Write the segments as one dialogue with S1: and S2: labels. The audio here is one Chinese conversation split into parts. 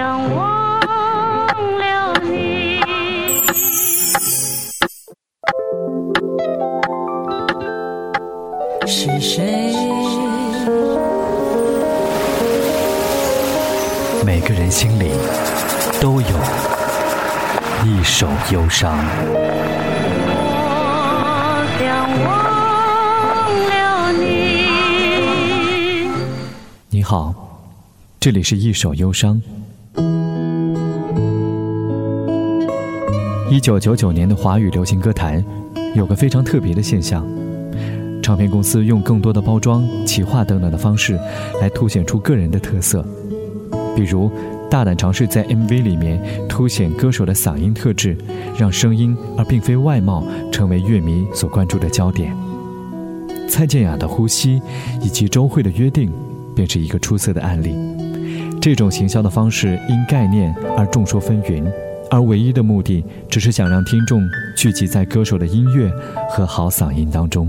S1: 两忘了你。
S2: 是谁？
S3: 每个人心里都有一首忧伤。
S1: 我将忘了你。
S3: 你好，这里是一首忧伤。一九九九年的华语流行歌坛有个非常特别的现象，唱片公司用更多的包装、企划等等的方式来凸显出个人的特色，比如大胆尝试在 MV 里面凸显歌手的嗓音特质，让声音而并非外貌成为乐迷所关注的焦点。蔡健雅的《呼吸》以及周蕙的《约定》便是一个出色的案例。这种行销的方式因概念而众说纷纭，而唯一的目的只是想让听众聚集在歌手的音乐和好嗓音当中。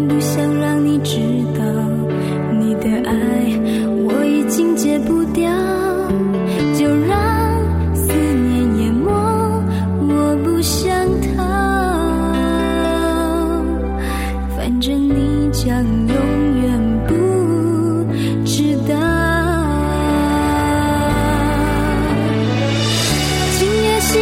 S4: 不想让你知道，你的爱我已经戒不掉。就让思念淹没，我不想逃。反正你将永远不知道。今夜星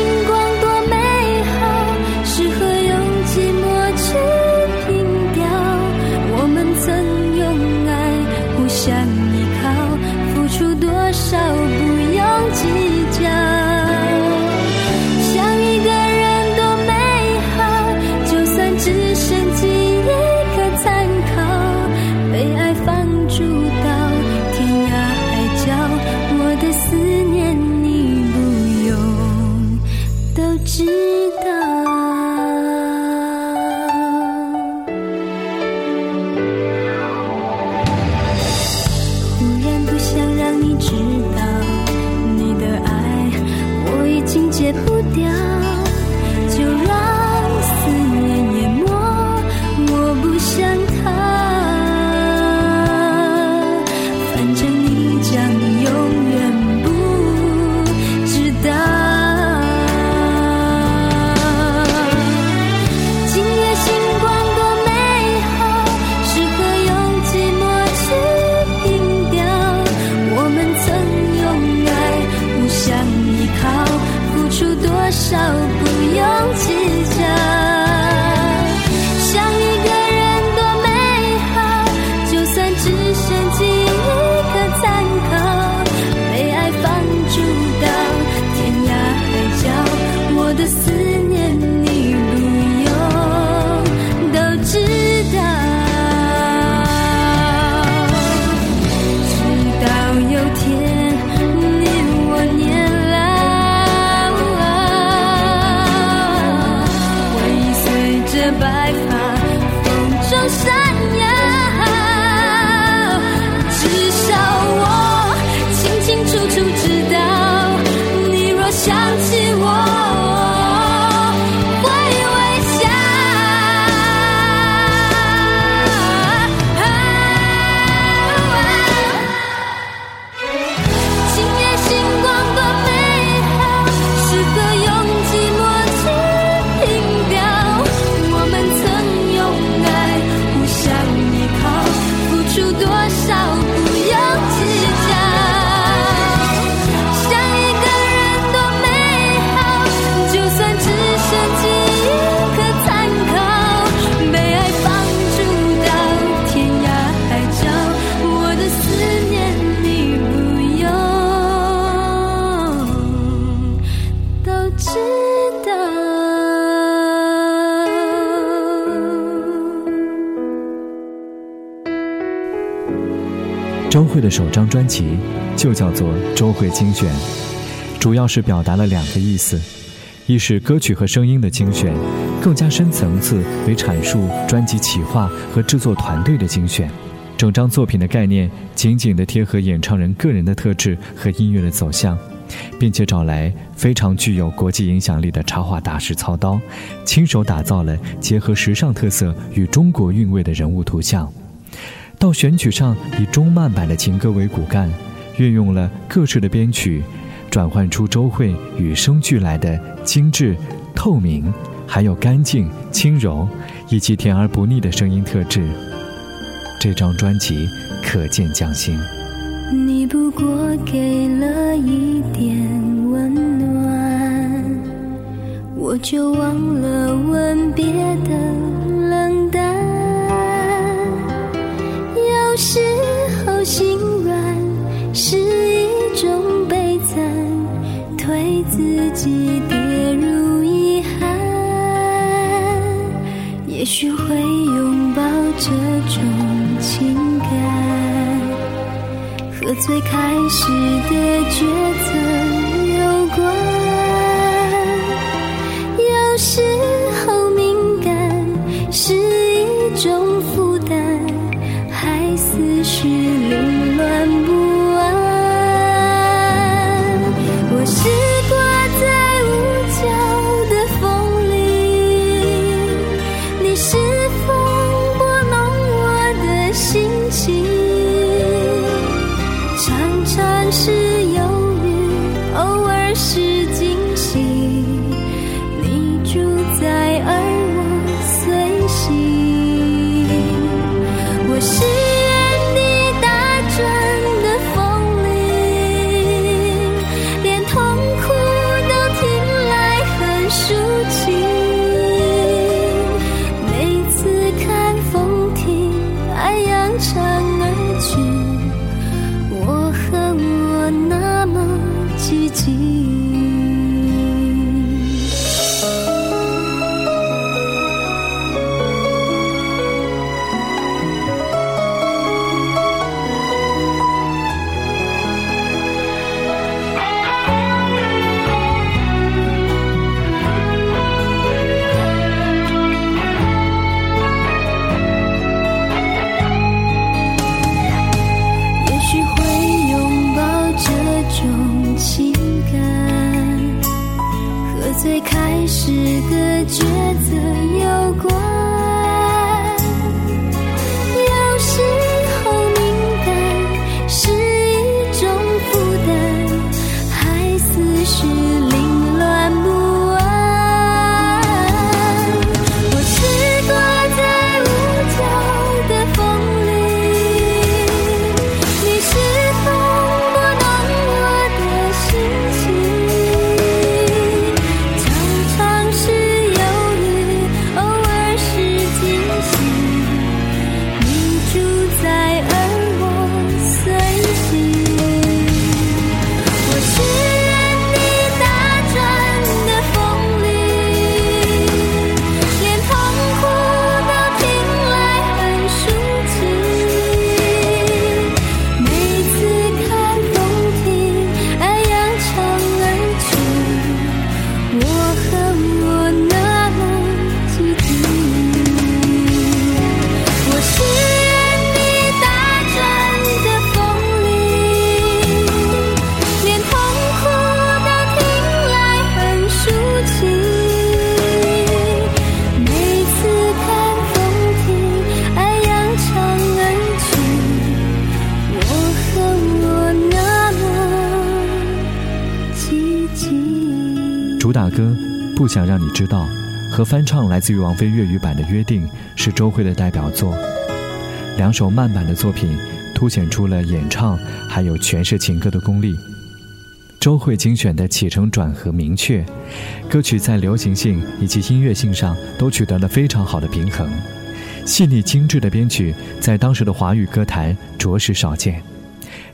S3: 慧的首张专辑就叫做《周慧精选》，主要是表达了两个意思：一是歌曲和声音的精选，更加深层次为阐述专辑企划和制作团队的精选。整张作品的概念紧紧地贴合演唱人个人的特质和音乐的走向，并且找来非常具有国际影响力的插画大师操刀，亲手打造了结合时尚特色与中国韵味的人物图像。到选曲上，以中慢版的情歌为骨干，运用了各式的编曲，转换出周慧与生俱来的精致、透明，还有干净、轻柔，以及甜而不腻的声音特质。这张专辑可见匠心。
S4: 你不过给了一点温暖，我就忘了吻别的有时候心软是一种悲惨，推自己跌入遗憾，也许会拥抱这种。情感和最开始的抉择有关，有时觉。主打
S3: 歌《不想让你知道》和翻唱来自于王菲粤语版的《约定》是周蕙的代表作。两首慢版的作品凸显出了演唱还有诠释情歌的功力。周蕙精选的起承转合明确，歌曲在流行性以及音乐性上都取得了非常好的平衡。细腻精致的编曲在当时的华语歌坛着实少见，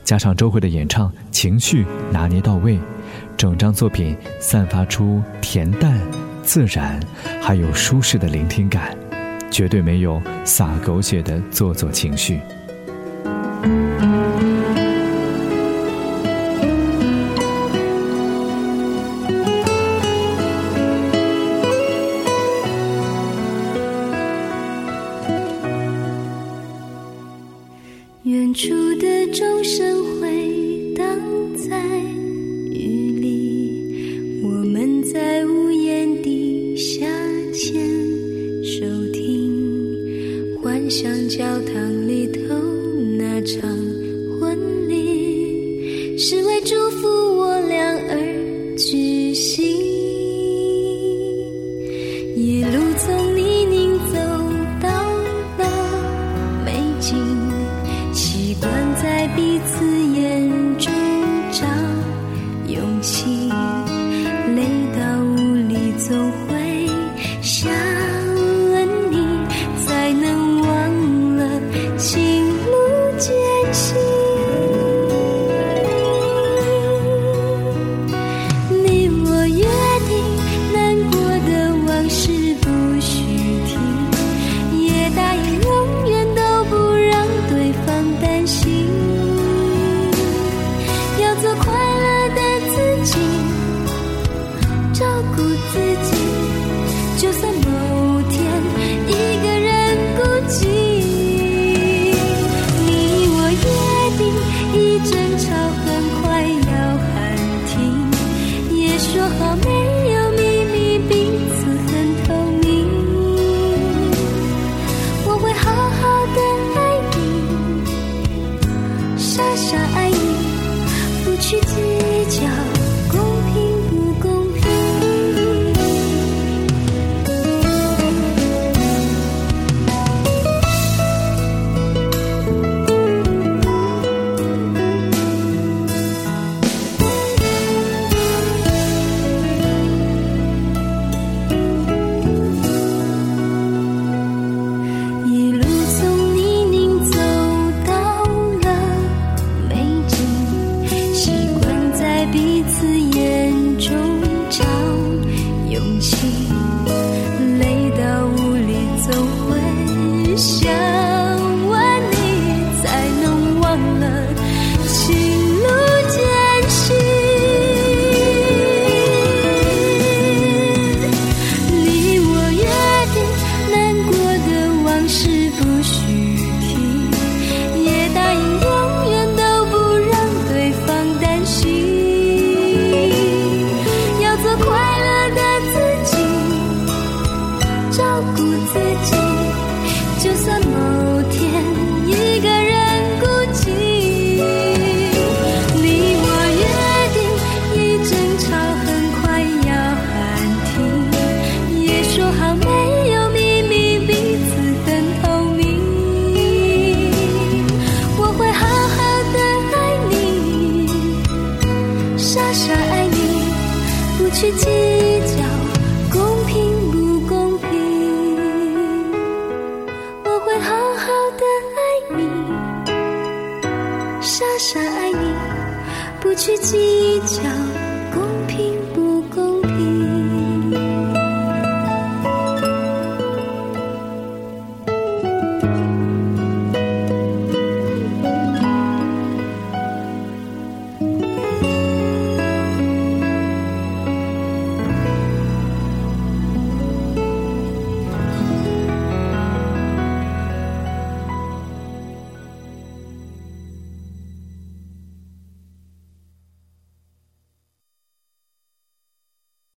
S3: 加上周蕙的演唱，情绪拿捏到位，整张作品散发出恬淡、自然，还有舒适的聆听感，绝对没有撒狗血的做作情绪。
S4: 祝福